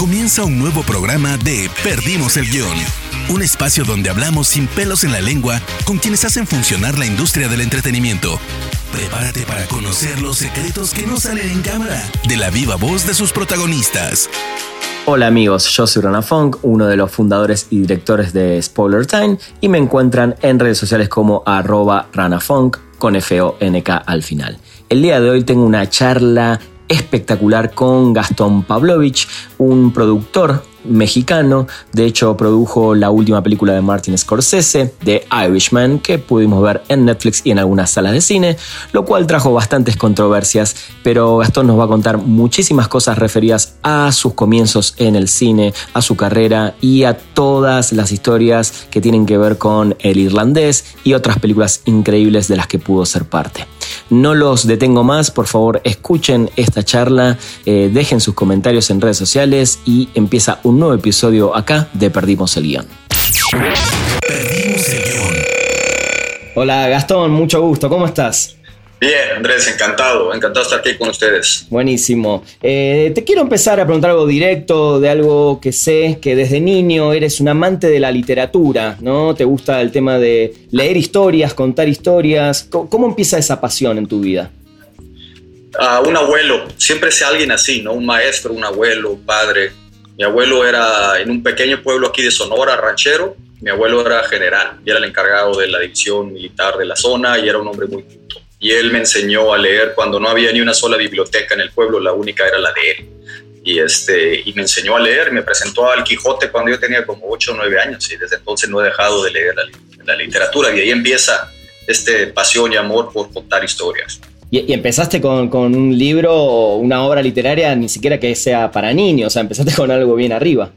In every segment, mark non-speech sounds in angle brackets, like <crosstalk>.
Comienza un nuevo programa de Perdimos el Guión. Un espacio donde hablamos sin pelos en la lengua con quienes hacen funcionar la industria del entretenimiento. Prepárate para conocer los secretos que no salen en cámara de la viva voz de sus protagonistas. Hola amigos, yo soy Rana Funk, uno de los fundadores y directores de Spoiler Time y me encuentran en redes sociales como arroba ranafunk con F-O-N-K al final. El día de hoy tengo una charla espectacular con Gastón Pavlovich, un productor mexicano. De hecho, produjo la última película de Martin Scorsese, The Irishman, que pudimos ver en Netflix y en algunas salas de cine, lo cual trajo bastantes controversias, pero Gastón nos va a contar muchísimas cosas referidas a sus comienzos en el cine, a su carrera y a todas las historias que tienen que ver con El Irlandés y otras películas increíbles de las que pudo ser parte. No los detengo más, por favor escuchen esta charla, eh, dejen sus comentarios en redes sociales y empieza un nuevo episodio acá de Perdimos el Guión. Perdimos el Guión. Hola Gastón, mucho gusto, ¿cómo estás? Bien, Andrés, encantado, encantado estar aquí con ustedes. Buenísimo. Eh, te quiero empezar a preguntar algo directo de algo que sé que desde niño eres un amante de la literatura, ¿no? Te gusta el tema de leer historias, contar historias. ¿Cómo, empieza esa pasión en tu vida? Un abuelo, siempre sea alguien así, ¿no? Un maestro, un abuelo, un padre. Mi abuelo era en un pequeño pueblo aquí de Sonora, ranchero. Mi abuelo era general y era el encargado de la división militar de la zona y era un hombre muy y él me enseñó a leer cuando no había ni una sola biblioteca en el pueblo, la única era la de él. Y, este, y me enseñó a leer, me presentó al Quijote cuando yo tenía como 8 o 9 años y desde entonces no he dejado de leer la, literatura y ahí empieza este pasión y amor por contar historias. Y, empezaste con, con, un libro una obra literaria ni siquiera que sea para niños, o sea, empezaste con algo bien arriba.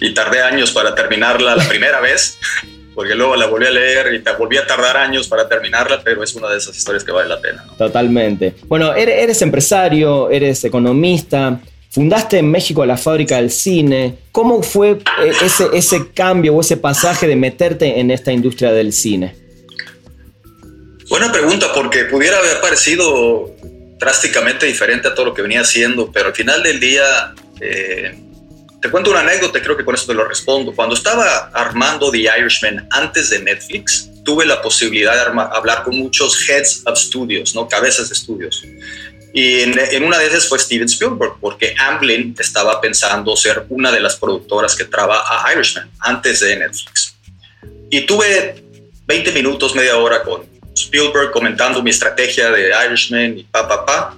Y tardé años para terminarla la primera vez porque luego la volví a leer y te volví a tardar años para terminarla, pero es una de esas historias que vale la pena. Totalmente. Bueno, eres empresario, eres economista, fundaste en México la fábrica del cine. ¿Cómo fue eh, ese, ese cambio o ese pasaje de meterte en esta industria del cine? Buena pregunta, porque pudiera haber parecido drásticamente diferente a todo lo que venía haciendo, pero al final del día... Eh, te cuento una anécdota, creo que con eso te lo respondo. Cuando estaba armando The Irishman antes de Netflix, tuve la posibilidad de hablar con muchos heads of studios, ¿no? cabezas de estudios. Y en, una de esas fue Steven Spielberg, porque Amblin estaba pensando ser una de las productoras que trabaja a Irishman antes de Netflix. Y tuve 20 minutos, media hora con Spielberg comentando mi estrategia de Irishman y pa, pa, pa.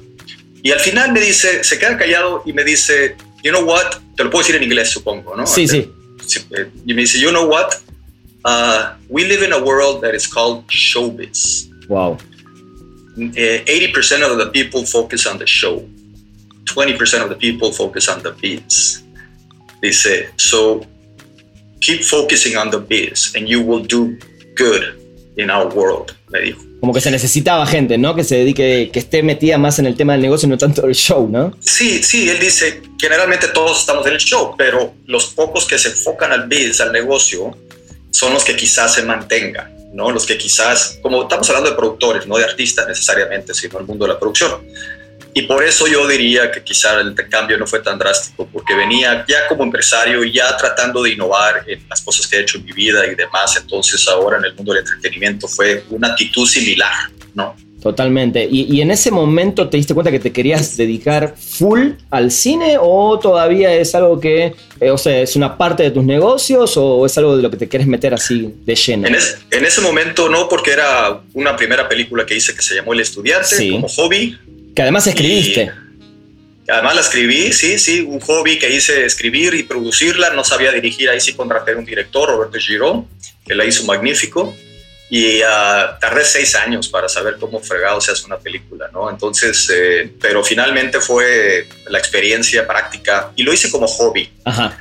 Y al final me dice, se queda callado y me dice, you know what, te lo puedo decir en inglés, supongo, ¿no? Sí, sí. Eh, y me dice, you know what, uh, we live in a world that is called showbiz. Wow. 80% eh, of the people focus on the show. 20% of the people focus on the biz. Dice, so keep focusing on the biz and you will do good in our world, me dijo. Como que se necesitaba gente, ¿no? Que se dedique, que esté metida más en el tema del negocio no tanto del show, ¿no? Sí, sí, él dice, generalmente todos estamos en el show, pero los pocos que se enfocan al biz, al negocio, son los que quizás se mantengan, ¿no? Los que quizás, como estamos hablando de productores, no de artistas necesariamente, sino el mundo de la producción y por eso yo diría que quizá el cambio no fue tan drástico, porque venía ya como empresario, ya tratando de innovar en las cosas que he hecho en mi vida y demás. Entonces ahora en el mundo del entretenimiento fue una actitud similar, ¿no? Totalmente. ¿Y, en ese momento te diste cuenta que te querías dedicar full al cine o todavía es algo que, eh, o sea, es una parte de tus negocios o es algo de lo que te quieres meter así de lleno? En, ese momento no, porque era una primera película que hice que se llamó El Estudiante como hobby que además escribiste. además la escribí, sí, sí, un hobby que hice escribir y producirla. No sabía dirigir, ahí sí contraté a un director, Roberto Girón, que la hizo magnífico. Y uh, tardé seis años para saber cómo fregado se hace una película, ¿no? Entonces, eh, pero finalmente fue la experiencia práctica y lo hice como hobby. Ajá.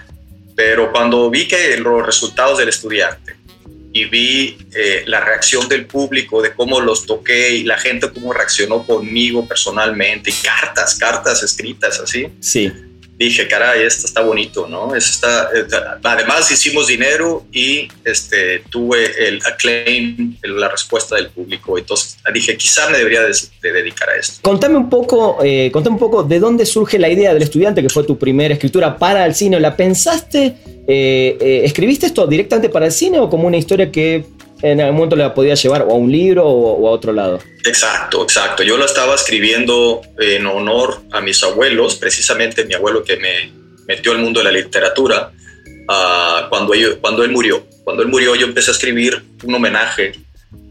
Pero cuando vi que los resultados del estudiante y vi eh, la reacción del público, de cómo los toqué y la gente cómo reaccionó conmigo personalmente, y cartas, cartas escritas así. Sí. Dije, caray, esto está bonito, ¿no? está, eh, además hicimos dinero y este, tuve el acclaim, la respuesta del público. Entonces dije, quizá me debería de, dedicar a esto. Contame un, poco, eh, contame un poco de dónde surge la idea del estudiante, que fue tu primera escritura para el cine. ¿La pensaste, eh, escribiste esto directamente para el cine o como una historia que en algún momento la podía llevar o a un libro o, a otro lado. Exacto, exacto. Yo lo estaba escribiendo en honor a mis abuelos, precisamente mi abuelo que me metió al mundo de la literatura uh, cuando, cuando él murió. Cuando él murió yo empecé a escribir un homenaje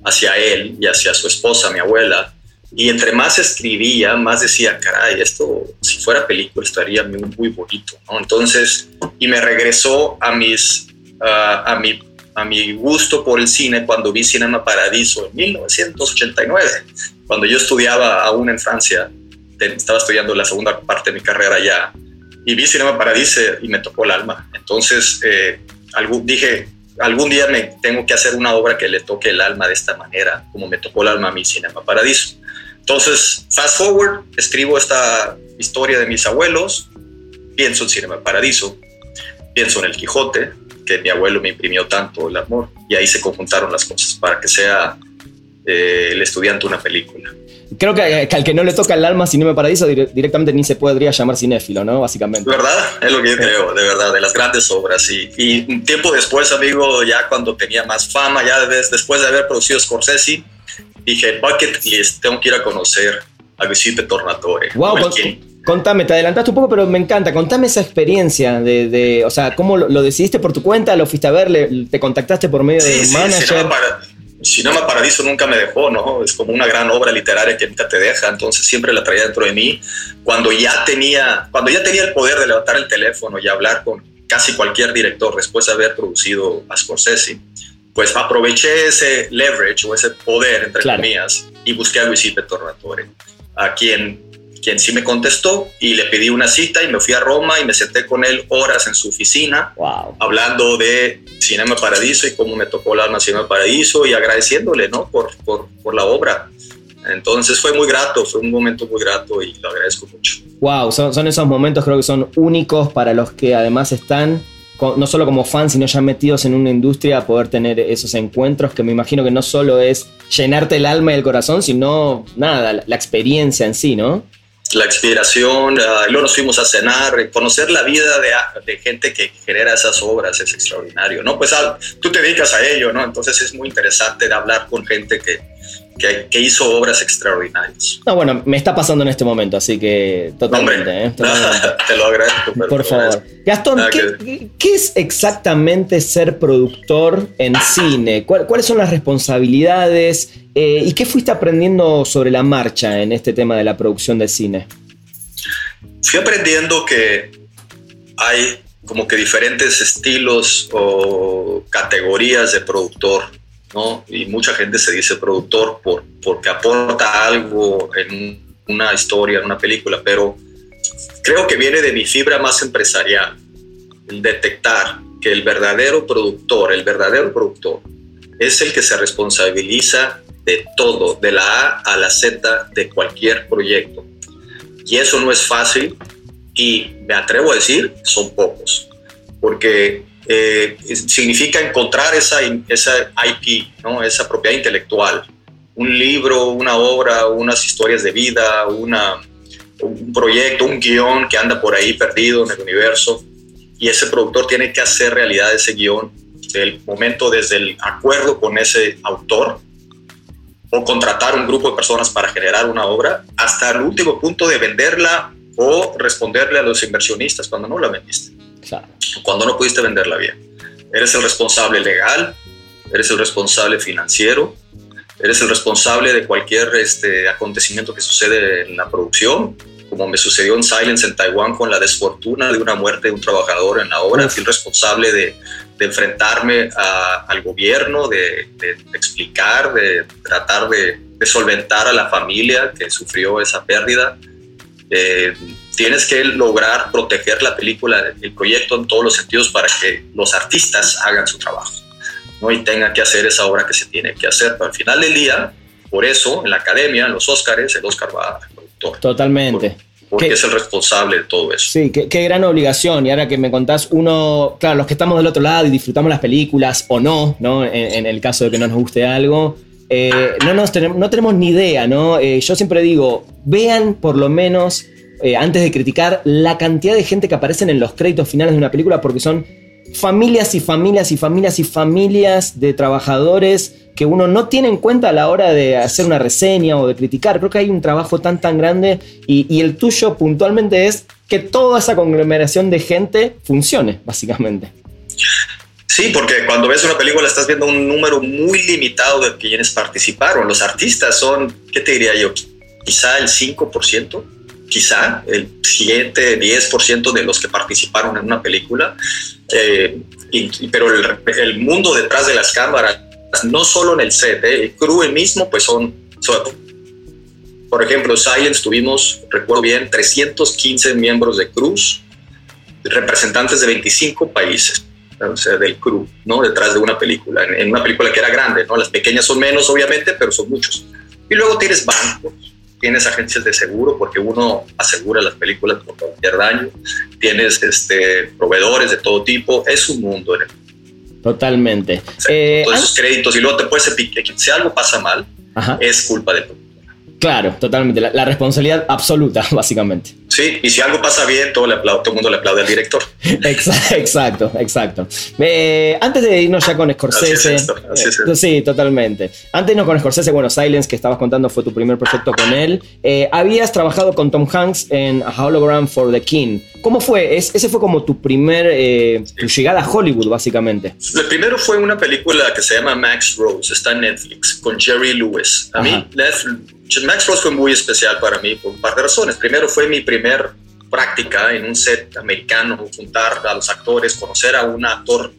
hacia él y hacia su esposa, mi abuela. Y entre más escribía, más decía, caray, esto si fuera película estaría muy, bonito. Entonces, y me regresó a, mis, uh, a mi a mi gusto por el cine cuando vi Cinema Paradiso en 1989, cuando yo estudiaba aún en Francia, estaba estudiando la segunda parte de mi carrera ya, y vi Cinema Paradiso y me tocó el alma. Entonces eh, dije, algún día me tengo que hacer una obra que le toque el alma de esta manera, como me tocó el alma a mi Cinema Paradiso. Entonces, fast forward, escribo esta historia de mis abuelos, pienso en Cinema Paradiso, pienso en El Quijote, que mi abuelo me imprimió tanto el amor y ahí se conjuntaron las cosas para que sea eh, el estudiante una película. Creo que, al que no le toca el alma Cinema Paradiso directamente ni se podría llamar cinéfilo, ¿no? Básicamente. ¿Verdad? Es lo que yo creo, de verdad, de las grandes obras. Y, y un tiempo después, amigo, ya cuando tenía más fama, ya después de haber producido Scorsese, dije, bucket list, tengo que ir a conocer a Giuseppe Tornatore. Wow, Contame, te adelantaste un poco, pero me encanta. Contame esa experiencia de, o sea, ¿cómo lo, decidiste por tu cuenta? ¿Lo fuiste a ver? ¿Te contactaste por medio de un sí, manager? Cinema, Paradiso nunca me dejó, ¿no? Es como una gran obra literaria que nunca te deja, entonces siempre la traía dentro de mí. Cuando ya tenía, cuando ya tenía el poder de levantar el teléfono y hablar con casi cualquier director después de haber producido a Scorsese, pues aproveché ese leverage o ese poder, entre comillas, y busqué a Luis Tornatore, a quien quien sí me contestó y le pedí una cita y me fui a Roma y me senté con él horas en su oficina hablando de Cinema Paradiso y cómo me tocó la Cinema Paradiso y agradeciéndole ¿no? por, por, por, la obra. Entonces fue muy grato, fue un momento muy grato y lo agradezco mucho. Wow, son, son esos momentos creo que son únicos para los que además están no solo como fans, sino ya metidos en una industria, poder tener esos encuentros que me imagino que no solo es llenarte el alma y el corazón, sino nada, la experiencia en sí, ¿no? La inspiración, uh, luego nos fuimos a cenar, conocer la vida de, de, gente que genera esas obras es extraordinario, ¿no? Pues tú te dedicas a ello, ¿no? Entonces es muy interesante hablar con gente que, que, que, hizo obras extraordinarias. No, bueno, me está pasando en este momento, así que totalmente. ¿eh? <laughs> te lo agradezco. Por favor. Gastón, ¿qué, ¿qué, es exactamente ser productor en cine? ¿Cuáles son las responsabilidades? Eh, ¿Y qué fuiste aprendiendo sobre la marcha en este tema de la producción de cine? Fui aprendiendo que hay como que diferentes estilos o categorías de productor y mucha gente se dice productor por, porque aporta algo en una historia, en una película, pero creo que viene de mi fibra más empresarial, detectar que el verdadero productor, el verdadero productor, es el que se responsabiliza de todo, de la A a la Z de cualquier proyecto. Y eso no es fácil y me atrevo a decir, son pocos, porque eh, significa encontrar esa, esa IP, ¿no? esa propiedad intelectual. Un libro, una obra, unas historias de vida, una, un proyecto, un guion que anda por ahí perdido en el universo. Y ese productor tiene que hacer realidad ese guion del momento desde el acuerdo con ese autor o contratar un grupo de personas para generar una obra hasta el último punto de venderla o responderle a los inversionistas cuando no la vendiste cuando no pudiste venderla bien. Eres el responsable legal, eres el responsable financiero, eres el responsable de cualquier este, acontecimiento que sucede en la producción, como me sucedió en Silence en Taiwán con la desfortuna de una muerte de un trabajador en la obra. Fui el responsable de, de enfrentarme al gobierno, de, de, explicar, de tratar de, solventar a la familia que sufrió esa pérdida. Eh, tienes que lograr proteger la película, el proyecto en todos los sentidos para que los artistas hagan su trabajo ¿no? y tengan que hacer esa obra que se tiene que hacer. Pero al final del día, por eso, en la academia, en los Oscars, el Oscar va al productor. Totalmente. porque es el responsable de todo eso. Sí, qué, gran obligación. Y ahora que me contás, uno, claro, los que estamos del otro lado y disfrutamos las películas o no, ¿no? En, el caso de que no nos guste algo, eh, no, nos tenemos, no tenemos ni idea, ¿no? Eh, yo siempre digo, vean por lo menos, eh, antes de criticar, la cantidad de gente que aparecen en los créditos finales de una película porque son familias y familias y familias y familias de trabajadores que uno no tiene en cuenta a la hora de hacer una reseña o de criticar. Creo que hay un trabajo tan tan grande y, el tuyo puntualmente es que toda esa conglomeración de gente funcione, básicamente. Sí, porque cuando ves una película estás viendo un número muy limitado de quienes participaron. Los artistas son, ¿qué te diría yo? Quizá el 5%, quizá el 7, 10% de los que participaron en una película. Eh, pero el, el, mundo detrás de las cámaras no solo en el set, ¿eh? el crew mismo, pues son, por ejemplo, Science tuvimos, recuerdo bien, 315 miembros de Cruz, representantes de 25 países, o sea, del crew, ¿no? Detrás de una película, en, una película que era grande, ¿no? Las pequeñas son menos, obviamente, pero son muchos. Y luego tienes bancos, tienes agencias de seguro, porque uno asegura las películas por cualquier daño, tienes este, proveedores de todo tipo, es un mundo en el Totalmente. Eh, todos esos créditos y luego te puedes si algo pasa mal, es culpa de tu Claro, totalmente. La, responsabilidad absoluta, <laughs> básicamente. Sí, y si algo pasa bien, todo, le todo el mundo le aplaude al director. <laughs> exacto, exacto. Eh, antes de irnos ya con Scorsese. Eh, sí, totalmente. Antes de irnos con Scorsese, bueno, Silence, que estabas contando, fue tu primer proyecto con él. Eh, habías trabajado con Tom Hanks en A Hologram for the King. ¿Cómo fue? ese fue como tu primer, tu llegada a Hollywood, básicamente. El primero fue una película que se llama Max Rose, está en Netflix, con Jerry Lewis. A mí, Max Frost fue muy especial para mí por un par de razones. Primero fue mi primer práctica en un set americano, juntar a los actores, conocer a un actor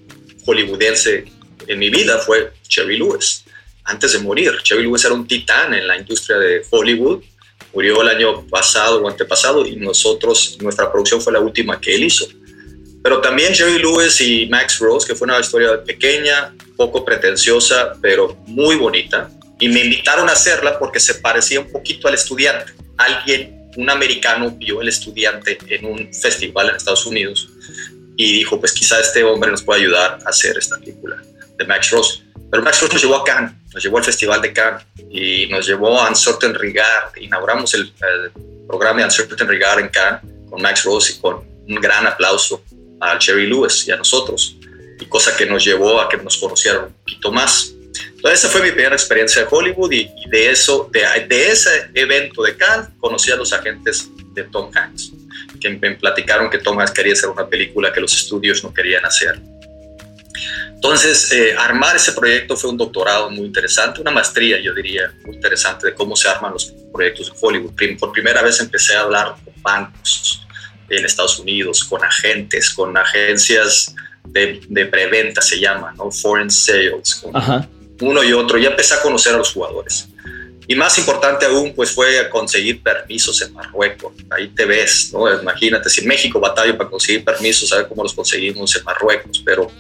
hollywoodense en mi vida fue Cherry Lewis. Antes de morir, Cherry Lewis era un titán en la industria de Hollywood. Murió el año pasado o antepasado y nosotros, nuestra producción fue la última que él hizo. Pero también Jerry Lewis y Max Rose, que fue una historia pequeña, poco pretenciosa, pero muy bonita y me invitaron a hacerla porque se parecía un poquito al estudiante. Alguien, un americano, vio el estudiante en un festival en Estados Unidos y dijo, pues quizá este hombre nos puede ayudar a hacer esta película de Max Ross. Pero Max Ross nos llevó a Cannes, nos llevó al Festival de Cannes y nos llevó a Uncertain Regard. Inauguramos el, programa de Uncertain Regard en Cannes con Max Ross y con un gran aplauso a Jerry Lewis y a nosotros. Y cosa que nos llevó a que nos conocieran un poquito más. Entonces, esa fue mi primera experiencia de Hollywood y, de eso, de, ese evento de Cannes, conocí a los agentes de Tom Hanks, que me platicaron que Tom Hanks quería hacer una película que los estudios no querían hacer. Entonces, eh, armar ese proyecto fue un doctorado muy interesante, una maestría, yo diría, muy interesante de cómo se arman los proyectos de Hollywood. Por primera vez empecé a hablar con bancos en Estados Unidos, con agentes, con agencias de, preventa, se llama, ¿no? Foreign Sales, uno y otro, ya empecé a conocer a los jugadores. Y más importante aún, pues fue conseguir permisos en Marruecos. Ahí te ves, ¿no? Imagínate, si México batalla para conseguir permisos, a ver cómo los conseguimos en Marruecos, pero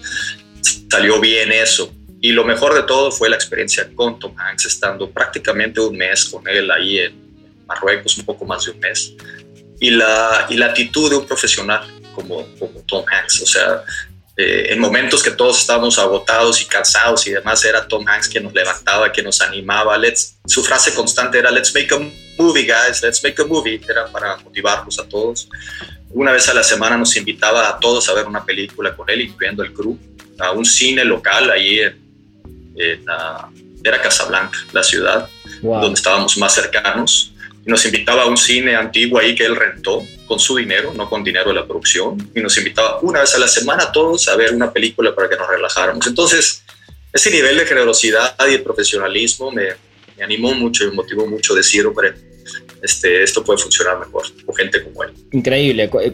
salió bien eso. Y lo mejor de todo fue la experiencia con Tom Hanks, estando prácticamente un mes con él ahí en Marruecos, un poco más de un mes. Y la, y la actitud de un profesional como, como Tom Hanks, o sea, eh, en momentos que todos estábamos agotados y cansados y demás, era Tom Hanks quien nos levantaba, quien nos animaba. Let's, su frase constante era, let's make a movie, guys, let's make a movie. Era para motivarnos a todos. Una vez a la semana nos invitaba a todos a ver una película con él, incluyendo el crew, a un cine local ahí en, era Casablanca, la ciudad, donde estábamos más cercanos. Nos invitaba a un cine antiguo ahí que él rentó con su dinero, no con dinero de la producción, y nos invitaba una vez a la semana a todos a ver una película para que nos relajáramos. Entonces, ese nivel de generosidad y de profesionalismo me, me animó mucho y me motivó mucho a decir, hombre, este, esto puede funcionar mejor con gente como él. Increíble. Eh,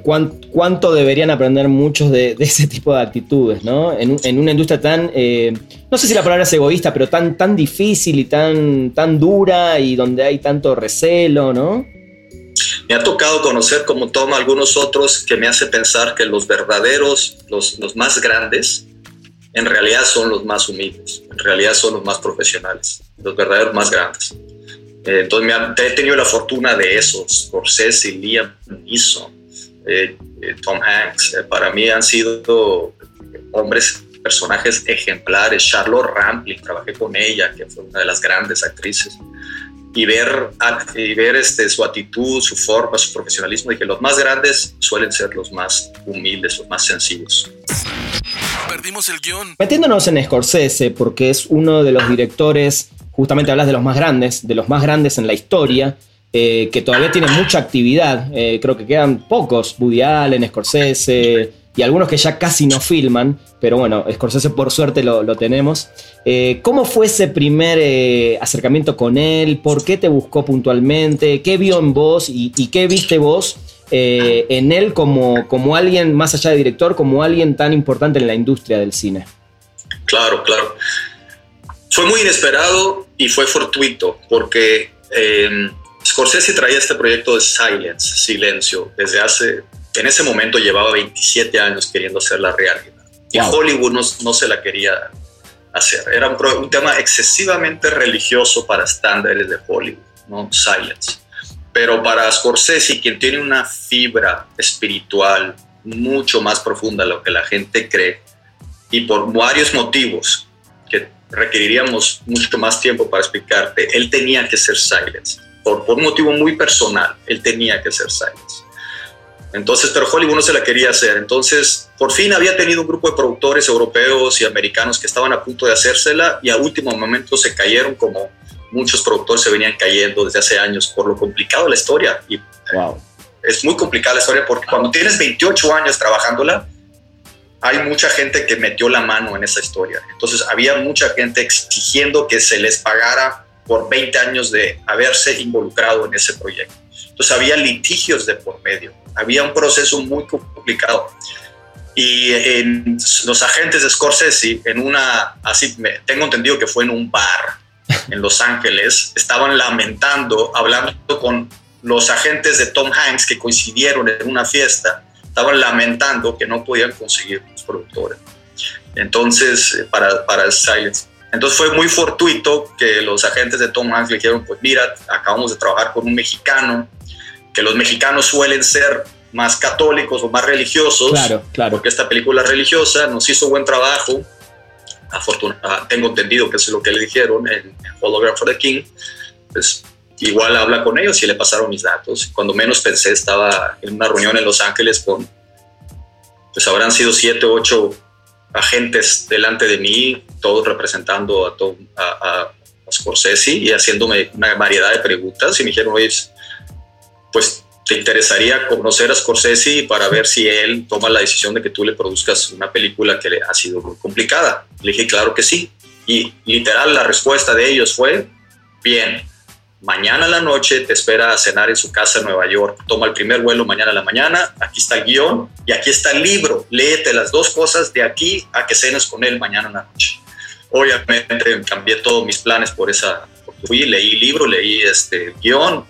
¿Cuánto deberían aprender muchos de, ese tipo de actitudes, ¿no? En, en una industria tan, eh, no sé si la palabra es egoísta, pero tan, tan difícil y tan, tan dura y donde hay tanto recelo, ¿no? Me ha tocado conocer, como toma algunos otros, que me hace pensar que los verdaderos, los, los más grandes, en realidad son los más humildes, en realidad son los más profesionales, los verdaderos más grandes. Entonces me he tenido la fortuna de esos, Scorsese, Liam Neeson, eh, eh, Tom Hanks. Eh, para mí han sido hombres, personajes ejemplares. Charlotte Rampling, trabajé con ella, que fue una de las grandes actrices. Y ver, y ver este, su actitud, su forma, su profesionalismo, que los más grandes suelen ser los más humildes, los más sencillos. Perdimos el guion. Metiéndonos en Scorsese, porque es uno de los directores, justamente hablas de los más grandes, de los más grandes en la historia, eh, que todavía tiene mucha actividad. Eh, creo que quedan pocos, Woody Allen, Scorsese y algunos que ya casi no filman, pero bueno, Scorsese por suerte lo, tenemos. Eh, ¿Cómo fue ese primer acercamiento con él? ¿Por qué te buscó puntualmente? ¿Qué vio en vos y, qué viste vos en él como, como alguien, más allá de director, como alguien tan importante en la industria del cine? Claro, claro. Fue muy inesperado y fue fortuito, porque Scorsese traía este proyecto de Silence, Silencio, desde hace, en ese momento llevaba 27 años queriendo hacer la realidad. Y Hollywood no, se la quería hacer. Era un, tema excesivamente religioso para estándares de Hollywood, ¿no? Silence. Pero para Scorsese, quien tiene una fibra espiritual mucho más profunda de lo que la gente cree, y por varios motivos que requeriríamos mucho más tiempo para explicarte, él tenía que ser Silence por, un motivo muy personal, él tenía que ser Silence. Entonces, pero Hollywood no se la quería hacer. Entonces, por fin había tenido un grupo de productores europeos y americanos que estaban a punto de hacérsela y a último momento se cayeron como muchos productores se venían cayendo desde hace años por lo complicado de la historia. Y es muy complicada la historia porque cuando tienes 28 años trabajándola, hay mucha gente que metió la mano en esa historia. Entonces, había mucha gente exigiendo que se les pagara por 20 años de haberse involucrado en ese proyecto. Entonces había litigios de por medio, había un proceso muy complicado. Y los agentes de Scorsese, en una, así tengo entendido que fue en un bar en Los Ángeles, estaban lamentando, hablando con los agentes de Tom Hanks que coincidieron en una fiesta, estaban lamentando que no podían conseguir los productores. Entonces, eh, para, para Silence. Entonces fue muy fortuito que los agentes de Tom Hanks le dijeron, pues mira, acabamos de trabajar con un mexicano, que los mexicanos suelen ser más católicos o más religiosos, claro, claro. porque esta película es religiosa, nos hizo buen trabajo, afortunadamente, tengo entendido que es lo que le dijeron en Hologram for the King, pues igual habla con ellos y le pasaron mis datos. Cuando menos pensé, estaba en una reunión en Los Ángeles con, pues habrán sido siete, ocho agentes delante de mí, todos representando a, a, a, Scorsese y haciéndome una variedad de preguntas y me dijeron, oye, pues te interesaría conocer a Scorsese para ver si él toma la decisión de que tú le produzcas una película que le ha sido muy complicada. Le dije, claro que sí. Y literal la respuesta de ellos fue, bien, mañana a la noche te espera a cenar en su casa en Nueva York. Toma el primer vuelo mañana a la mañana, aquí está el guion y aquí está el libro. Léete las dos cosas de aquí a que cenes con él mañana a la noche. Obviamente cambié todos mis planes por esa, fui, leí libro, leí este guion.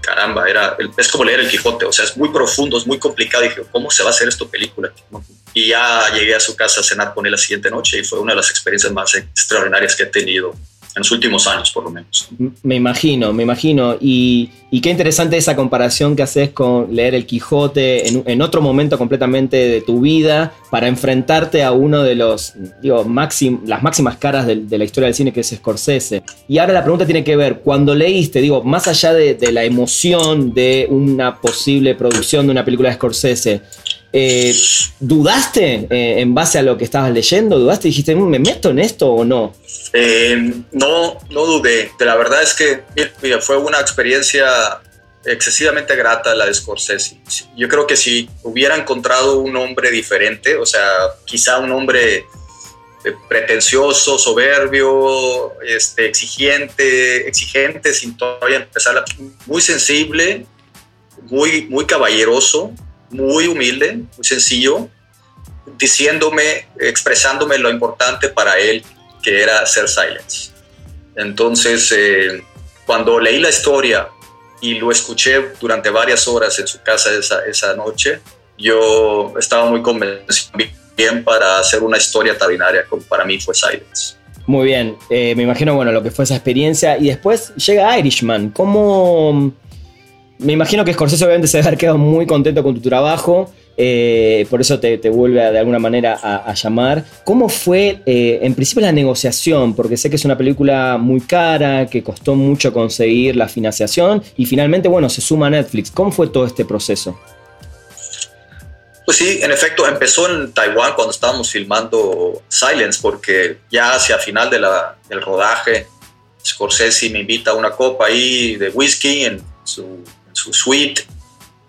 Caramba, era, es como leer el Quijote, o sea, es muy profundo, es muy complicado. dije, ¿cómo se va a hacer esto película? Y ya llegué a su casa a cenar con él la siguiente noche y fue una de las experiencias más extraordinarias que he tenido en los últimos años, por lo menos. Me imagino, me imagino. Y, qué interesante esa comparación que haces con leer El Quijote en, otro momento completamente de tu vida para enfrentarte a uno de los, digo, las máximas caras de, la historia del cine que es Scorsese. Y ahora la pregunta tiene que ver, cuando leíste, digo, más allá de, la emoción de una posible producción de una película de Scorsese, eh, ¿Dudaste eh, en base a lo que estabas leyendo? ¿Dudaste dijiste, mm, ¿me meto en esto o no? Eh, no, no dudé. La verdad es que fue una experiencia excesivamente grata la de Scorsese. Yo creo que si hubiera encontrado un hombre diferente, o sea, quizá un hombre pretencioso, soberbio, este, exigente, exigente sin todavía empezar, muy sensible, muy, muy caballeroso, muy humilde, muy sencillo, diciéndome, expresándome lo importante para él que era Ser Silence. Entonces, eh, cuando leí la historia y lo escuché durante varias horas en su casa esa, esa noche, yo estaba muy convencido bien para hacer una historia tan como para mí fue Silence. Muy bien, eh, me imagino, bueno, lo que fue esa experiencia. Y después llega Irishman. ¿Cómo...? Me imagino que Scorsese obviamente se debe haber quedado muy contento con tu trabajo. Eh, por eso te, vuelve de alguna manera a, llamar. ¿Cómo fue eh, en principio la negociación? Porque sé que es una película muy cara, que costó mucho conseguir la financiación y finalmente, bueno, se suma a Netflix. ¿Cómo fue todo este proceso? Pues sí, en efecto, empezó en Taiwán cuando estábamos filmando Silence, porque ya hacia final de la, del rodaje, Scorsese me invita a una copa ahí de whisky en su, su suite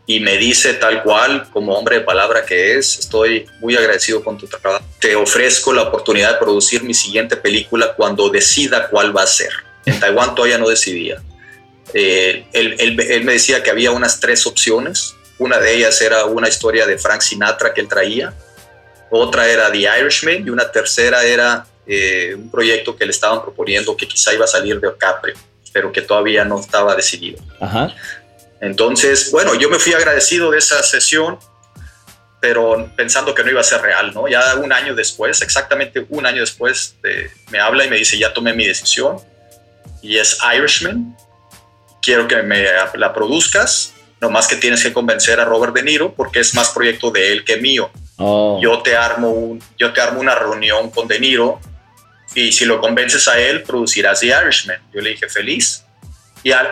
y me dice tal cual, como hombre de palabra que es, estoy muy agradecido con tu trabajo. Te ofrezco la oportunidad de producir mi siguiente película cuando decida cuál va a ser. En Taiwán todavía no decidía. Eh, él, él, me decía que había unas tres opciones. Una de ellas era una historia de Frank Sinatra que él traía. Otra era The Irishman y una tercera era eh, un proyecto que le estaban proponiendo que quizá iba a salir de Ocapre, pero que todavía no estaba decidido. Ajá. Entonces, bueno, yo me fui agradecido de esa sesión, pero pensando que no iba a ser real, ¿no? Ya un año después, exactamente un año después, me habla y me dice, ya tomé mi decisión, y es Irishman, quiero que me la produzcas, nomás que tienes que convencer a Robert De Niro, porque es más proyecto de él que mío. Oh. Yo, te armo un, yo te armo una reunión con De Niro, y si lo convences a él, producirás The Irishman. Yo le dije, feliz.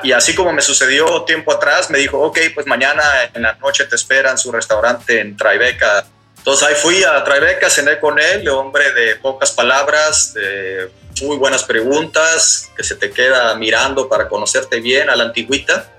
Y, así como me sucedió tiempo atrás, me dijo, ok, pues mañana en la noche te espera en su restaurante en Tribeca. Entonces ahí fui a Tribeca, cené con él, hombre de pocas palabras, de muy buenas preguntas, que se te queda mirando para conocerte bien a la antigüita.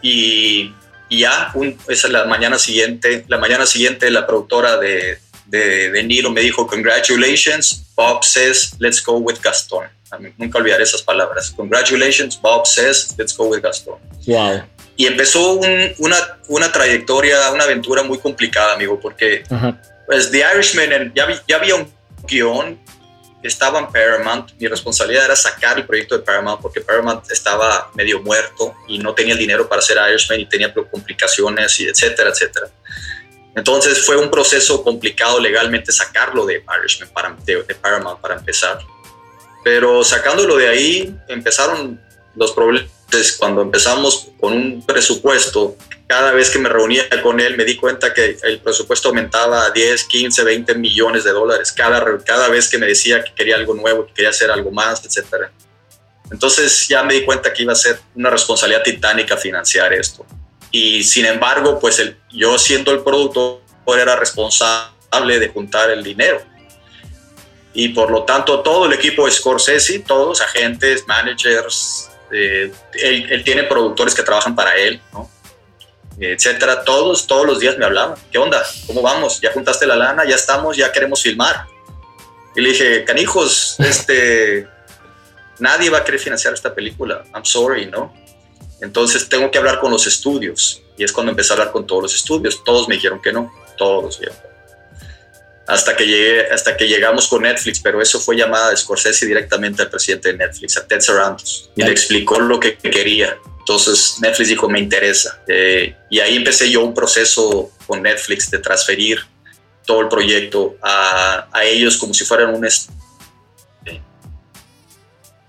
Y, ya, esa es la mañana siguiente, la mañana siguiente la productora de, de, de Niro me dijo, congratulations, Bob says, let's go with Gastón nunca olvidaré esas palabras. Congratulations, Bob says, let's go with Gastón. Wow. Y empezó una, una trayectoria, una aventura muy complicada, amigo, porque pues, The Irishman, ya, ya había un guion, estaba en Paramount, mi responsabilidad era sacar el proyecto de Paramount porque Paramount estaba medio muerto y no tenía el dinero para hacer Irishman y tenía complicaciones y etcétera, etcétera. Entonces fue un proceso complicado legalmente sacarlo de Irishman, para, de Paramount para empezar. Pero sacándolo de ahí, empezaron los problemas. Cuando empezamos con un presupuesto, cada vez que me reunía con él me di cuenta que el presupuesto aumentaba a 10, 15, 20 millones de dólares cada, cada vez que me decía que quería algo nuevo, que quería hacer algo más, etc. Entonces ya me di cuenta que iba a ser una responsabilidad titánica financiar esto. Y sin embargo, pues el, yo siendo el productor era responsable de juntar el dinero y por lo tanto todo el equipo de Scorsese, todos agentes, managers, eh, él, tiene productores que trabajan para él, ¿no? etcétera, todos, todos los días me hablaban, ¿qué onda? ¿Cómo vamos? ¿Ya juntaste la lana? ¿Ya estamos? ¿Ya queremos filmar? Y le dije, canijos, <laughs> este, nadie va a querer financiar esta película, I'm sorry, ¿no? Entonces tengo que hablar con los estudios. Y es cuando empecé a hablar con todos los estudios. Todos me dijeron que no, todos. ¿sí? Hasta que, llegué, hasta que llegamos con Netflix, pero eso fue llamada de Scorsese directamente al presidente de Netflix, a Ted Sarandos, y le explicó lo que quería. Entonces Netflix dijo, me interesa. Eh, y ahí empecé yo un proceso con Netflix de transferir todo el proyecto a, a ellos como si fueran un...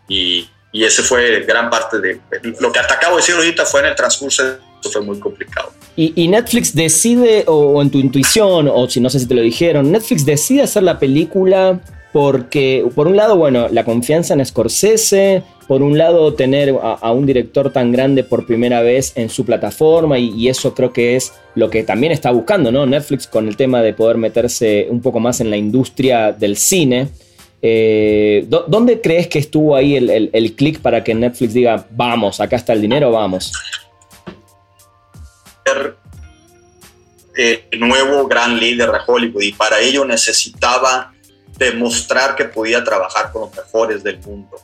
Y, y ese fue gran parte de... Lo que te acabo de decir ahorita fue en el transcurso, fue muy complicado. Y, Netflix decide, o, en tu intuición, o si no sé si te lo dijeron, Netflix decide hacer la película porque, por un lado, bueno, la confianza en Scorsese, por un lado, tener a, un director tan grande por primera vez en su plataforma, y, eso creo que es lo que también está buscando, ¿no? Netflix con el tema de poder meterse un poco más en la industria del cine. Eh, ¿Dónde crees que estuvo ahí el, el clic para que Netflix diga, vamos, acá está el dinero, vamos? El nuevo gran líder de Hollywood y para ello necesitaba demostrar que podía trabajar con los mejores del mundo.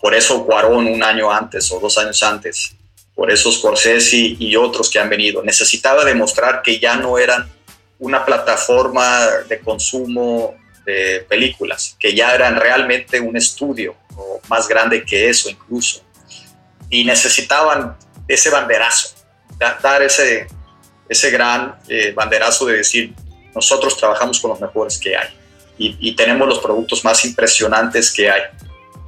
Por eso Cuarón un año antes o dos años antes, por eso Scorsese y otros que han venido, necesitaba demostrar que ya no eran una plataforma de consumo de películas, que ya eran realmente un estudio o más grande que eso incluso. Y necesitaban ese banderazo, dar ese, ese gran eh, banderazo de decir, nosotros trabajamos con los mejores que hay. y, tenemos los productos más impresionantes que hay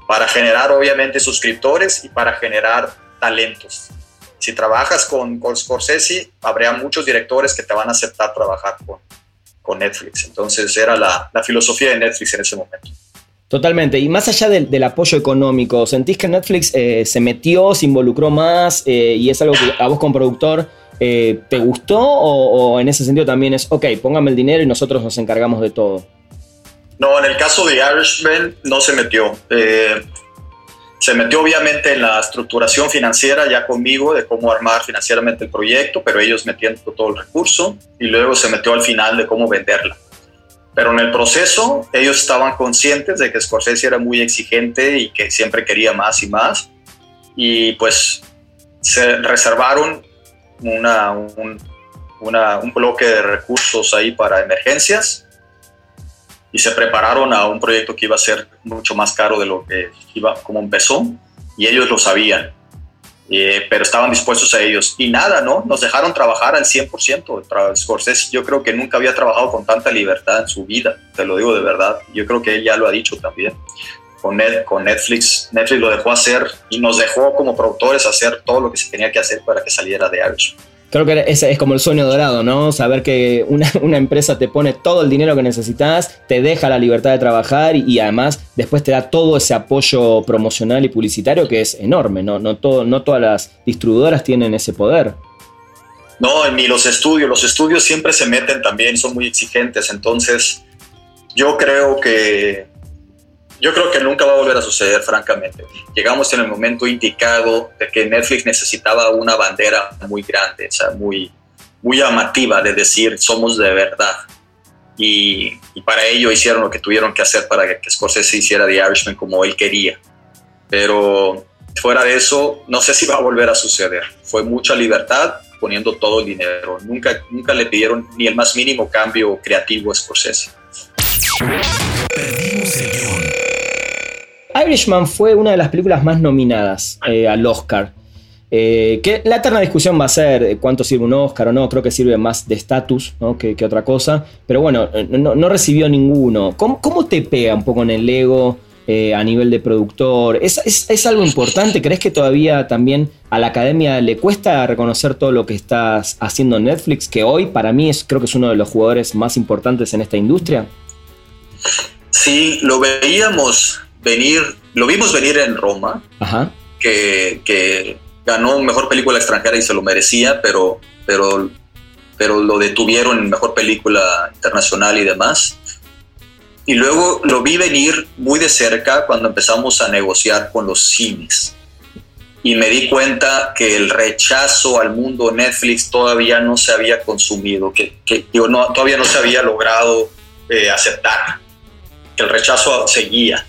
para generar obviamente suscriptores y para generar talentos. Si trabajas con, con Scorsese, habría muchos directores que te van a aceptar trabajar con, con Netflix. Entonces era la, la filosofía de Netflix en ese momento. Totalmente. Y más allá del, apoyo económico, ¿sentís que Netflix eh, se metió, se involucró más eh, y es algo que a vos como productor eh, te gustó o, en ese sentido también es, ok, póngame el dinero y nosotros nos encargamos de todo? No, en el caso de Irishman no se metió. se metió obviamente en la estructuración financiera ya conmigo de cómo armar financieramente el proyecto, pero ellos metiendo todo el recurso y luego se metió al final de cómo venderla. Pero en el proceso ellos estaban conscientes de que Scorsese era muy exigente y que siempre quería más y más. Y pues se reservaron una, un, un bloque de recursos ahí para emergencias y se prepararon a un proyecto que iba a ser mucho más caro de lo que iba, como empezó. Y ellos lo sabían. Eh, pero estaban dispuestos a ellos. Y nada, ¿no? Nos dejaron trabajar al 100%. Scorsese yo creo que nunca había trabajado con tanta libertad en su vida, te lo digo de verdad. Yo creo que él ya lo ha dicho también. Con, con Netflix, Netflix lo dejó hacer y nos dejó como productores hacer todo lo que se tenía que hacer para que saliera de Irish. Creo que ese es como el sueño dorado, ¿no? Saber que <laughs> una, empresa te pone todo el dinero que necesitas, te deja la libertad de trabajar y, además después te da todo ese apoyo promocional y publicitario que es enorme, ¿no? No, todo, no todas las distribuidoras tienen ese poder. No, ni los estudios. Los estudios siempre se meten también, son muy exigentes. Entonces, yo creo que yo creo que nunca va a volver a suceder, francamente. Llegamos en el momento indicado de que Netflix necesitaba una bandera muy grande, o sea, muy, muy llamativa de decir somos de verdad. Y, para ello hicieron lo que tuvieron que hacer para que, Scorsese hiciera The Irishman como él quería. Pero fuera de eso, no sé si va a volver a suceder. Fue mucha libertad poniendo todo el dinero. Nunca, nunca le pidieron ni el más mínimo cambio creativo a Scorsese. Irishman fue una de las películas más nominadas eh, al Oscar. Eh, que la eterna discusión va a ser eh, cuánto sirve un Oscar o no, creo que sirve más de estatus que, otra cosa, pero bueno, no, recibió ninguno. ¿Cómo, te pega un poco en el ego a nivel de productor? ¿Es, algo importante? ¿Crees que todavía también a la academia le cuesta reconocer todo lo que estás haciendo en Netflix, que hoy para mí es, creo que es uno de los jugadores más importantes en esta industria? Sí, lo veíamos venir, lo vimos venir en Roma, Que, que, ganó mejor película extranjera y se lo merecía, pero, pero, pero lo detuvieron en mejor película internacional y demás. Y luego lo vi venir muy de cerca cuando empezamos a negociar con los cines. Y me di cuenta que el rechazo al mundo Netflix todavía no se había consumido, que, que no, todavía no se había logrado eh, aceptar, que el rechazo seguía.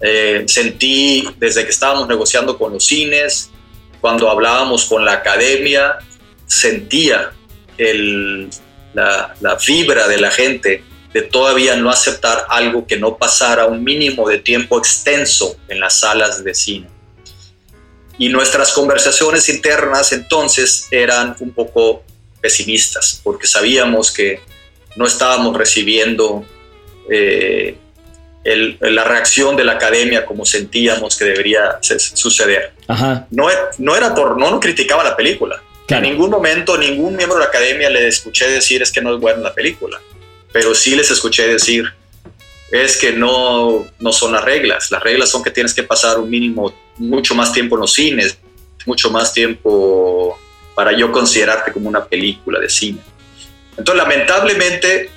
Eh, sentí desde que estábamos negociando con los cines, cuando hablábamos con la academia, sentía el, la, la vibra de la gente de todavía no aceptar algo que no pasara un mínimo de tiempo extenso en las salas de cine. Y nuestras conversaciones internas entonces eran un poco pesimistas, porque sabíamos que no estábamos recibiendo eh, la reacción de la academia como sentíamos que debería suceder. No, no era por, no, no criticaba la película. En ningún momento, ningún miembro de la academia le escuché decir es que no es buena la película, pero sí les escuché decir es que no, no son las reglas. Las reglas son que tienes que pasar un mínimo, mucho más tiempo en los cines, mucho más tiempo para yo considerarte como una película de cine. Entonces, lamentablemente,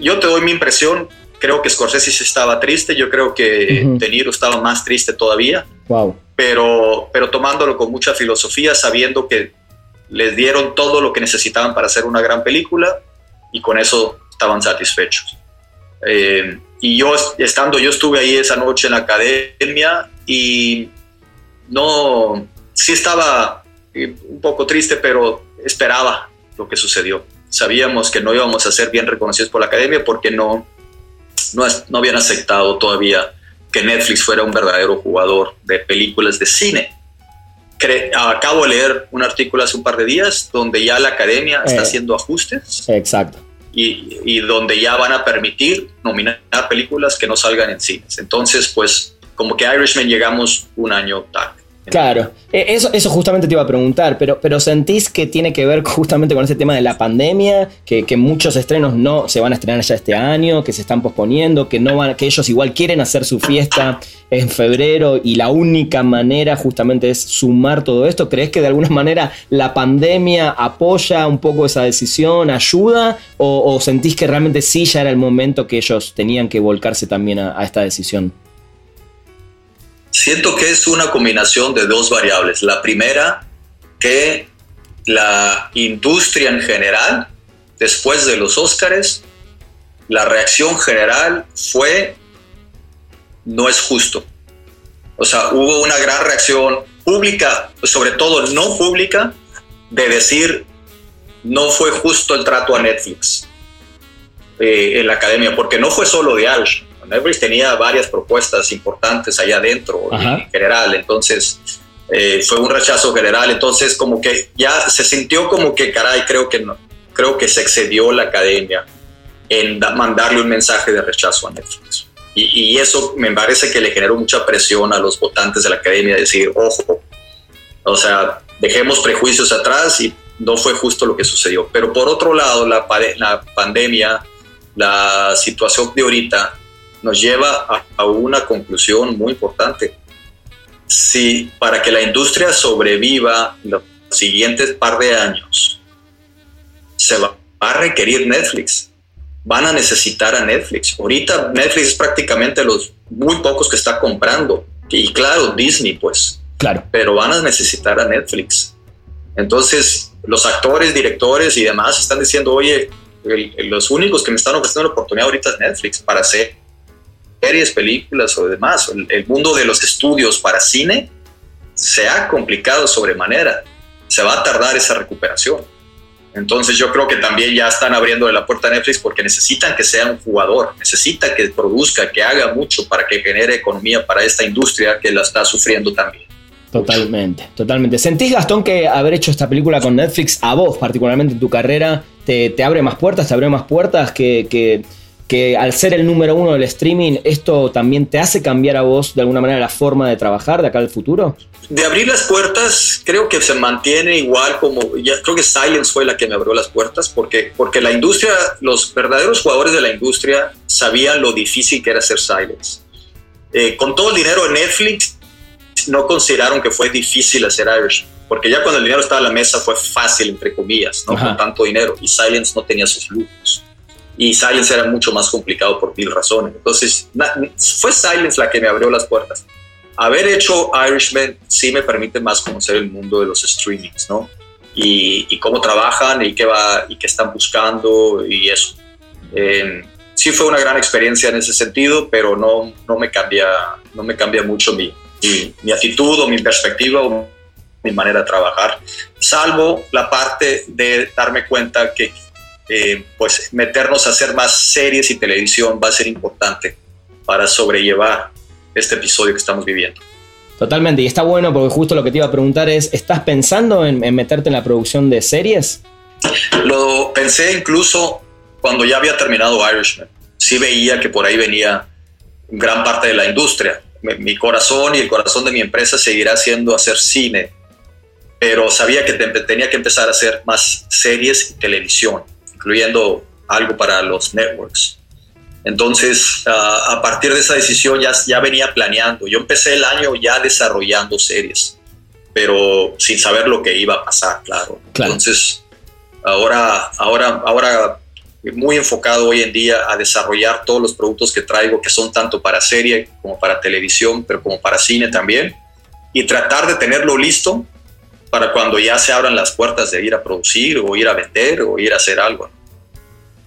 yo te doy mi impresión, creo que Scorsese estaba triste, yo creo que De Niro estaba más triste todavía. Wow. Pero, pero tomándolo con mucha filosofía, sabiendo que les dieron todo lo que necesitaban para hacer una gran película y con eso estaban satisfechos. Eh, y yo estando, yo estuve ahí esa noche en la academia y no, sí estaba eh, un poco triste, pero esperaba lo que sucedió. Sabíamos que no íbamos a ser bien reconocidos por la academia porque no, no, habían aceptado todavía que Netflix fuera un verdadero jugador de películas de cine. acabo de leer un artículo hace un par de días donde ya la academia está eh. haciendo ajustes. Exacto. y, y, donde ya van a permitir nominar películas que no salgan en cines. Entonces, pues como que Irishman llegamos un año tarde. Claro, e, eso, eso justamente te iba a preguntar, pero, pero ¿sentís que tiene que ver justamente con ese tema de la pandemia? Que, muchos estrenos no se van a estrenar ya este año, que se están posponiendo, que, no van, que ellos igual quieren hacer su fiesta en febrero y la única manera justamente es sumar todo esto. ¿Crees que de alguna manera la pandemia apoya un poco esa decisión, ayuda? ¿O, sentís que realmente sí ya era el momento que ellos tenían que volcarse también a esta decisión? Siento que es una combinación de dos variables. La primera, que la industria en general, después de los Óscares, la reacción general fue no es justo. O sea, hubo una gran reacción pública, sobre todo no pública, de decir no fue justo el trato a Netflix eh, en la academia, porque no fue solo de Alsh. Netflix tenía varias propuestas importantes allá adentro en general, entonces eh, fue un rechazo general, entonces como que ya se sintió como que, caray, creo que no, creo que se excedió la academia en mandarle un mensaje de rechazo a Netflix. Y, y, eso me parece que le generó mucha presión a los votantes de la academia, decir, ojo, o sea, dejemos prejuicios atrás y no fue justo lo que sucedió. Pero por otro lado, la, la pandemia, la situación de ahorita, nos lleva a, una conclusión muy importante. Si para que la industria sobreviva los siguientes par de años, se va a requerir Netflix. Van a necesitar a Netflix. Ahorita Netflix es prácticamente los muy pocos que está comprando. Y claro, Disney, pues. Claro. Pero van a necesitar a Netflix. Entonces, los actores, directores y demás están diciendo, oye, los únicos que me están ofreciendo la oportunidad ahorita es Netflix para hacer series, películas o demás. El, mundo de los estudios para cine se ha complicado sobremanera. Se va a tardar esa recuperación. Entonces yo creo que también ya están abriendo la puerta Netflix porque necesitan que sea un jugador, necesita que produzca, que haga mucho para que genere economía para esta industria que la está sufriendo también. Totalmente, totalmente. ¿Sentís, Gastón, que haber hecho esta película con Netflix, a vos particularmente en tu carrera, te, abre más puertas, te abre más puertas que, que que al ser el número uno del streaming, esto también te hace cambiar a vos de alguna manera la forma de trabajar de acá al futuro? De abrir las puertas, creo que se mantiene igual como, ya creo que Silence fue la que me abrió las puertas, porque, porque la industria, los verdaderos jugadores de la industria sabían lo difícil que era hacer Silence. Eh, con todo el dinero de Netflix, no consideraron que fue difícil hacer Irish, porque ya cuando el dinero estaba en la mesa fue fácil, entre comillas, ¿no? con tanto dinero, y Silence no tenía sus lujos y Silence era mucho más complicado por mil razones. Entonces, fue Silence la que me abrió las puertas. Haber hecho Irishman sí me permite más conocer el mundo de los streamings, ¿no? Y, cómo trabajan y qué, va, y qué están buscando y eso. Eh, sí fue una gran experiencia en ese sentido, pero no, no, me, cambia, no me cambia mucho mi, mi, mi actitud o mi perspectiva o mi manera de trabajar, salvo la parte de darme cuenta que eh, pues meternos a hacer más series y televisión va a ser importante para sobrellevar este episodio que estamos viviendo. Totalmente, y está bueno porque justo lo que te iba a preguntar es, ¿estás pensando en, meterte en la producción de series? Lo pensé incluso cuando ya había terminado Irishman. Sí veía que por ahí venía gran parte de la industria. Mi, corazón y el corazón de mi empresa seguirá siendo hacer cine, pero sabía que tenía que empezar a hacer más series y televisión incluyendo algo para los networks. Entonces, a partir de esa decisión ya, ya venía planeando. Yo empecé el año ya desarrollando series, pero sin saber lo que iba a pasar, claro. Entonces, ahora, ahora, ahora muy enfocado hoy en día a desarrollar todos los productos que traigo, que son tanto para serie como para televisión, pero como para cine también, y tratar de tenerlo listo para cuando ya se abran las puertas de ir a producir o ir a vender o ir a hacer algo.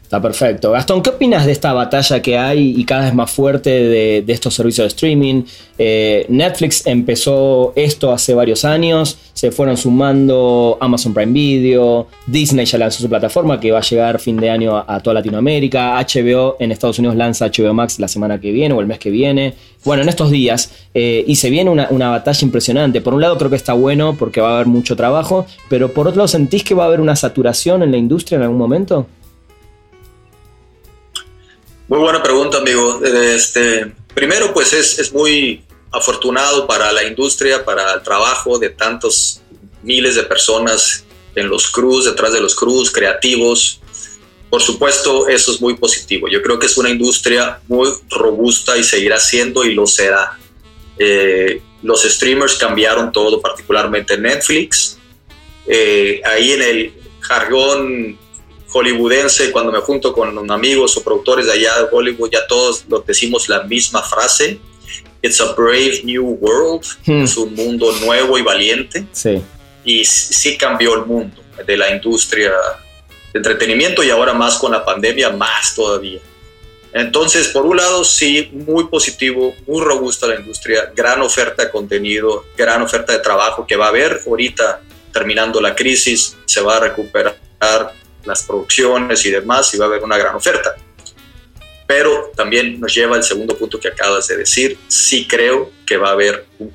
Está perfecto. Gastón, ¿qué opinas de esta batalla que hay y cada vez más fuerte de, estos servicios de streaming? Eh, Netflix empezó esto hace varios años, se fueron sumando Amazon Prime Video, Disney ya lanzó su plataforma que va a llegar fin de año a, toda Latinoamérica, HBO en Estados Unidos lanza HBO Max la semana que viene o el mes que viene. Bueno, en estos días, eh, y se viene una, una batalla impresionante. Por un lado creo que está bueno porque va a haber mucho trabajo, pero por otro lado, ¿sentís que va a haber una saturación en la industria en algún momento? Muy buena pregunta, amigo. Este, primero, pues es, es muy afortunado para la industria, para el trabajo de tantos miles de personas en los cruz, detrás de los cruz, creativos. Por supuesto, eso es muy positivo. Yo creo que es una industria muy robusta y seguirá siendo y lo será. Eh, los streamers cambiaron todo, particularmente Netflix. Eh, ahí en el jargón hollywoodense, cuando me junto con amigos o productores de allá de Hollywood, ya todos decimos la misma frase. It's a brave new world. Hmm. Es un mundo nuevo y valiente. Sí. Y sí cambió el mundo de la industria de entretenimiento y ahora más con la pandemia, más todavía. Entonces, por un lado, sí, muy positivo, muy robusta la industria, gran oferta de contenido, gran oferta de trabajo que va a haber ahorita terminando la crisis, se va a recuperar las producciones y demás y va a haber una gran oferta. Pero también nos lleva al segundo punto que acabas de decir, sí creo que va a haber un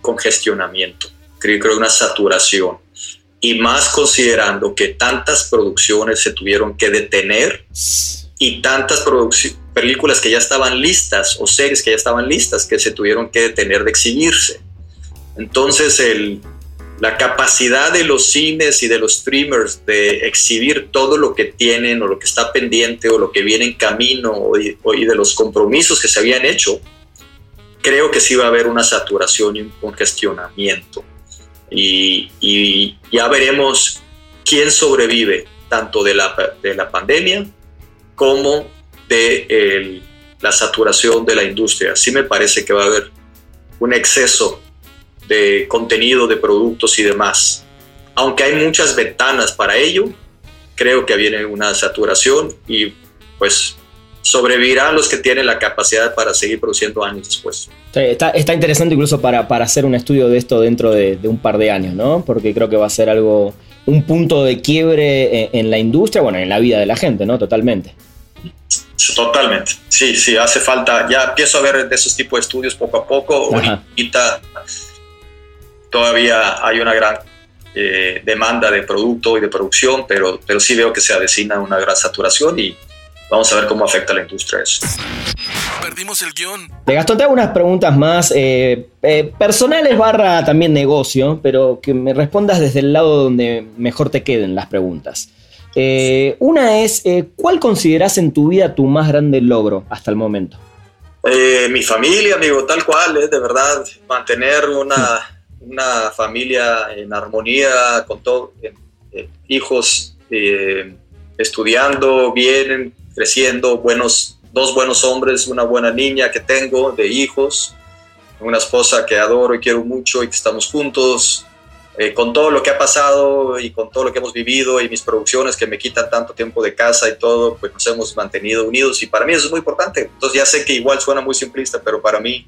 congestionamiento, creo que una saturación y más considerando que tantas producciones se tuvieron que detener y tantas películas que ya estaban listas o series que ya estaban listas que se tuvieron que detener de exhibirse. Entonces el, la capacidad de los cines y de los streamers de exhibir todo lo que tienen o lo que está pendiente o lo que viene en camino y, de los compromisos que se habían hecho, creo que sí va a haber una saturación y un congestionamiento y, ya veremos quién sobrevive tanto de la, de la pandemia como de la saturación de la industria. Sí me parece que va a haber un exceso de contenido, de productos y demás. Aunque hay muchas ventanas para ello, creo que viene una saturación y pues sobrevivirán los que tienen la capacidad para seguir produciendo años después. Está, está interesante incluso para, para, hacer un estudio de esto dentro de, un par de años, ¿no? Porque creo que va a ser algo, un punto de quiebre en, la industria, bueno, en la vida de la gente, ¿no? Totalmente. Totalmente, sí, sí, hace falta, ya empiezo a ver de esos tipos de estudios poco a poco, ahorita todavía hay una gran eh, demanda de producto y de producción, pero, pero sí veo que se avecina una gran saturación y Vamos a ver cómo afecta a la industria eso. Perdimos el guion. De Gastón, te hago unas preguntas más eh, eh, personales barra también negocio, pero que me respondas desde el lado donde mejor te queden las preguntas. Eh, una es, ¿cuál consideras en tu vida tu más grande logro hasta el momento? mi familia, amigo, tal cual, de verdad, mantener una, una familia en armonía con todos, hijos estudiando bien, creciendo, buenos, dos buenos hombres, una buena niña que tengo, de hijos, una esposa que adoro y quiero mucho y que estamos juntos. Eh, con todo lo que ha pasado y con todo lo que hemos vivido y mis producciones que me quitan tanto tiempo de casa y todo, pues nos hemos mantenido unidos y para mí eso es muy importante. Entonces ya sé que igual suena muy simplista, pero para mí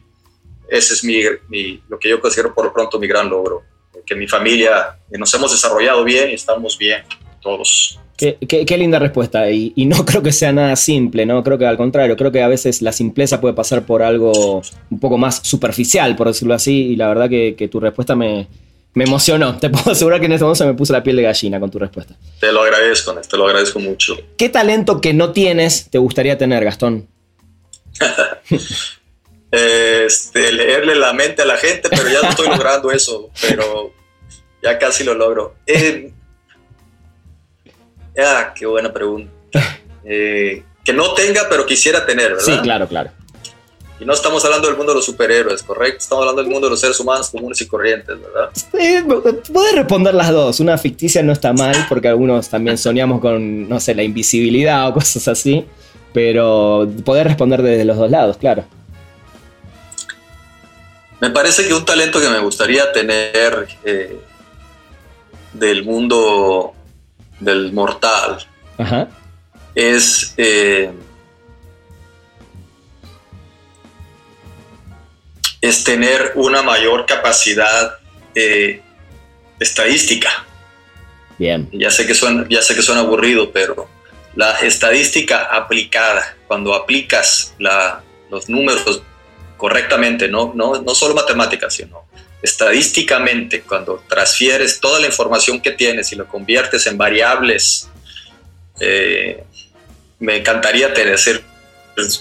ese es mi, mi lo que yo considero por lo pronto mi gran logro, que mi familia nos hemos desarrollado bien y estamos bien todos. Qué, linda respuesta y, no <laughs> creo que sea nada simple, ¿no? Creo que al contrario, creo que a veces la simpleza puede pasar por algo un poco más superficial, por decirlo así, y la verdad que, tu respuesta me, emocionó. <laughs> Te puedo asegurar que en este momento se me puso la piel de gallina con tu respuesta. Te lo agradezco, te lo agradezco mucho. ¿Qué talento que no tienes te gustaría tener, Gastón? <laughs> este, leerle la mente a la gente, pero ya no estoy <laughs> logrando eso, pero ya casi lo logro. Eh, Ah, qué buena pregunta. Eh, que no tenga, pero quisiera tener, ¿verdad? Sí, claro, claro. Y no estamos hablando del mundo de los superhéroes, ¿correcto? Estamos hablando del mundo de los seres humanos comunes y corrientes, ¿verdad? puedes responder las dos. Una ficticia no está mal, porque algunos también soñamos con, no sé, la invisibilidad o cosas así. Pero poder responder desde los dos lados, claro. Me parece que un talento que me gustaría tener eh, del mundo del mortal es eh, es tener una mayor capacidad eh, estadística. Bien. Ya sé que suena, ya sé que suena aburrido, pero la estadística aplicada, cuando aplicas los números correctamente, no, no, no solo matemáticas, sino estadísticamente, cuando transfieres toda la información que tienes y lo conviertes en variables, eh, me encantaría tener, ser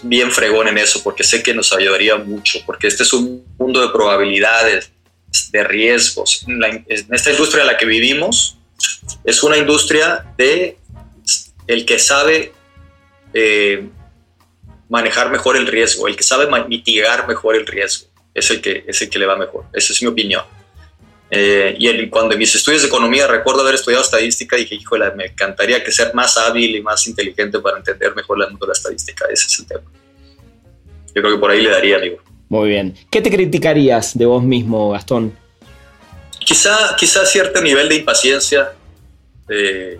bien fregón en eso, porque sé que nos ayudaría mucho, porque este es un mundo de probabilidades, de riesgos. En, esta industria en la que vivimos, es una industria de el que sabe eh, manejar mejor el riesgo, el que sabe mitigar mejor el riesgo, es el que, es el que le va mejor. Esa es mi opinión. Eh, y cuando en mis estudios de economía recuerdo haber estudiado estadística, dije, híjole, me encantaría que ser más hábil y más inteligente para entender mejor el mundo de la estadística. Ese es el tema. Yo creo que por ahí le daría, amigo. Muy bien. ¿Qué te criticarías de vos mismo, Gastón? Quizá, quizá cierto nivel de impaciencia eh,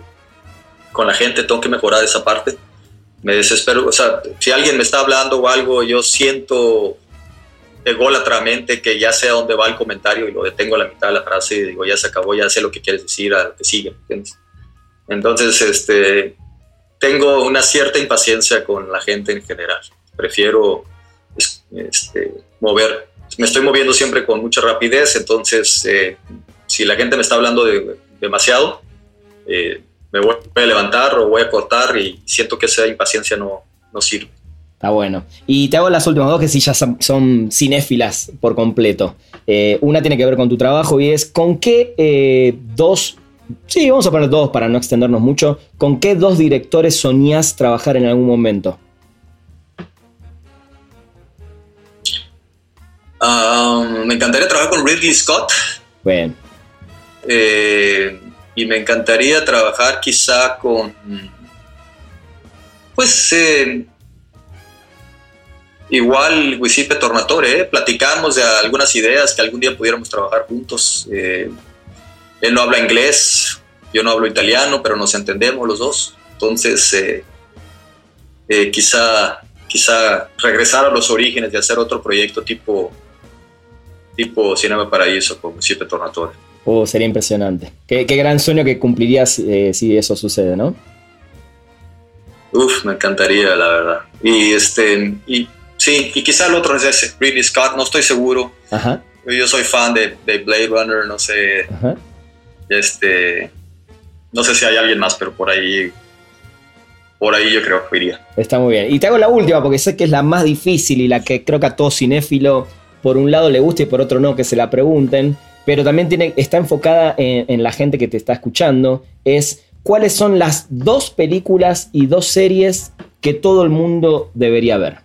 con la gente, tengo que mejorar esa parte. Me desespero, o sea, si alguien me está hablando o algo, yo siento ególatramente que ya sé a dónde va el comentario y lo detengo a la mitad de la frase y digo, ya se acabó, ya sé lo que quieres decir, a lo que sigue. Entonces, este, tengo una cierta impaciencia con la gente en general. Prefiero este, mover, me estoy moviendo siempre con mucha rapidez, entonces eh, si la gente me está hablando de, demasiado, eh, me voy a levantar o voy a cortar y siento que esa impaciencia no, no sirve. Está bueno. Y te hago las últimas dos que sí ya son, cinéfilas por completo. Eh, una tiene que ver con tu trabajo y es con qué eh, dos, sí, vamos a poner dos para no extendernos mucho, con qué dos directores soñás trabajar en algún momento. Um, me encantaría trabajar con Ridley Scott. Bueno. Eh, y me encantaría trabajar quizá con, pues, Igual Guisipe Tornatore, ¿eh? platicamos de algunas ideas que algún día pudiéramos trabajar juntos. Eh, él no habla inglés, yo no hablo italiano, pero nos entendemos los dos. Entonces, eh, quizá, quizá regresar a los orígenes de hacer otro proyecto tipo, tipo Cinema Paraíso con Guisipe Tornatore. Oh, sería impresionante. Qué, gran sueño que cumplirías si eso sucede, ¿no? Uf, me encantaría, la verdad. Y este, y Sí, y quizá el otro es ese, Ridley Scott, no estoy seguro. Yo soy fan de, Blade Runner, no sé. Este. No sé si hay alguien más, pero por ahí. Por ahí yo creo que iría. Está muy bien. Y te hago la última, porque sé que es la más difícil y la que creo que a todo cinéfilo, por un lado le gusta y por otro no, que se la pregunten. Pero también tiene, está enfocada en, en la gente que te está escuchando. Es cuáles son las dos películas y dos series que todo el mundo debería ver.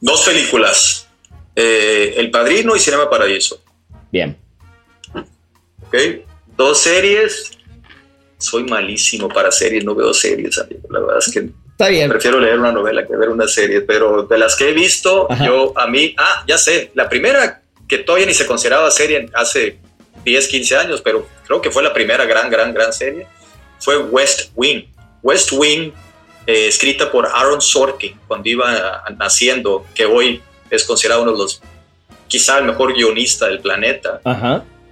Dos películas. Eh, el Padrino y Cinema Paraíso. Bien. Ok. Dos series. Soy malísimo para series, no veo series, amigo. La verdad es que Está bien. prefiero leer una novela que ver una serie, pero de las que he visto, yo a mí, ah, ya sé, la primera que todavía ni se consideraba serie hace 10, 15 años, pero creo que fue la primera gran, gran, gran serie, fue West Wing. West Wing eh, escrita por Aaron Sorkin cuando iba naciendo, que hoy es considerado uno de los, quizá el mejor guionista del planeta.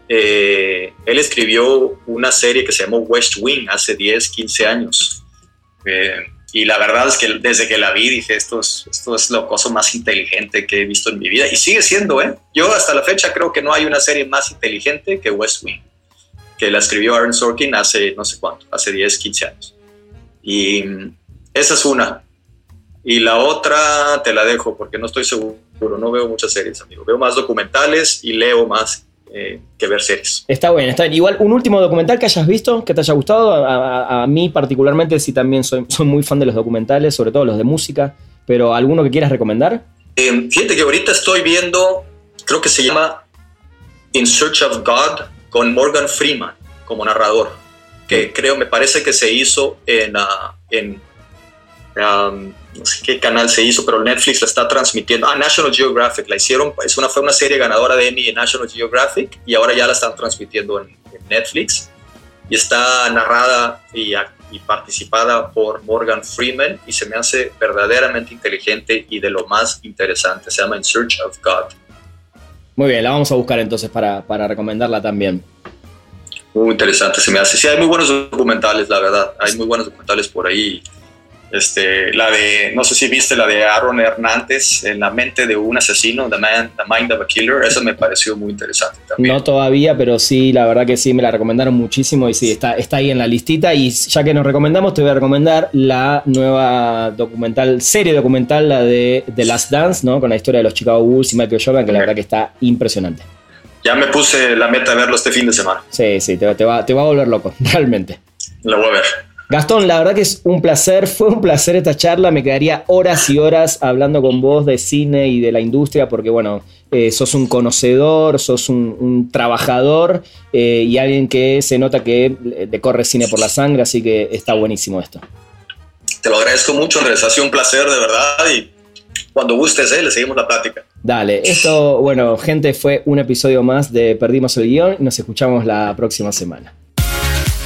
Eh, él escribió una serie que se llamó West Wing hace 10, 15 años. Eh, y la verdad es que desde que la vi dije, esto es, esto es lo cosa más inteligente que he visto en mi vida. Y sigue siendo, ¿eh? Yo hasta la fecha creo que no hay una serie más inteligente que West Wing, que la escribió Aaron Sorkin hace no sé cuánto, hace 10, 15 años. Y esa es una. Y la otra te la dejo porque no estoy seguro. No veo muchas series, amigo. Veo más documentales y leo más eh, que ver series. Está bien, está bien. Igual, un último documental que hayas visto, que te haya gustado. A, mí, particularmente, sí también soy, soy, muy fan de los documentales, sobre todo los de música. Pero, ¿alguno que quieras recomendar? Eh, fíjate que ahorita estoy viendo, creo que se llama In Search of God con Morgan Freeman como narrador. Que creo, me parece que se hizo en, ah, en Um, no sé qué canal se hizo, pero Netflix la está transmitiendo. Ah, National Geographic la hicieron, es una, fue una serie ganadora de Emmy en National Geographic y ahora ya la están transmitiendo en, Netflix. Y está narrada y, y, participada por Morgan Freeman y se me hace verdaderamente inteligente y de lo más interesante. Se llama In Search of God. Muy bien, la vamos a buscar entonces para, para recomendarla también. Muy interesante, se me hace. Sí, hay muy buenos documentales, la verdad. Hay muy buenos documentales por ahí Este, la de, no sé si viste la de Aaron Hernández, En la mente de un asesino, The, Man, The Mind of a Killer. Esa me pareció muy interesante también. No todavía, pero sí, la verdad que sí, me la recomendaron muchísimo y sí, está, está ahí en la listita. Y ya que nos recomendamos, te voy a recomendar la nueva documental, serie documental, la de The Last Dance, ¿no? Con la historia de los Chicago Bulls y Michael Jordan, que la verdad que está impresionante. Ya me puse la meta de verlo este fin de semana. Sí, sí, te, te, va, te va a volver loco, <laughs> realmente. Lo voy a ver. Gastón, la verdad que es un placer, fue un placer esta charla, me quedaría horas y horas hablando con vos de cine y de la industria, porque bueno, eh, sos un conocedor, sos un, trabajador eh, y alguien que se nota que te corre cine por la sangre, así que está buenísimo esto. Te lo agradezco mucho, Andrés, ha sido un placer de verdad y cuando gustes, eh, le seguimos la plática. Dale, esto, bueno, gente, fue un episodio más de Perdimos el Guión y nos escuchamos la próxima semana.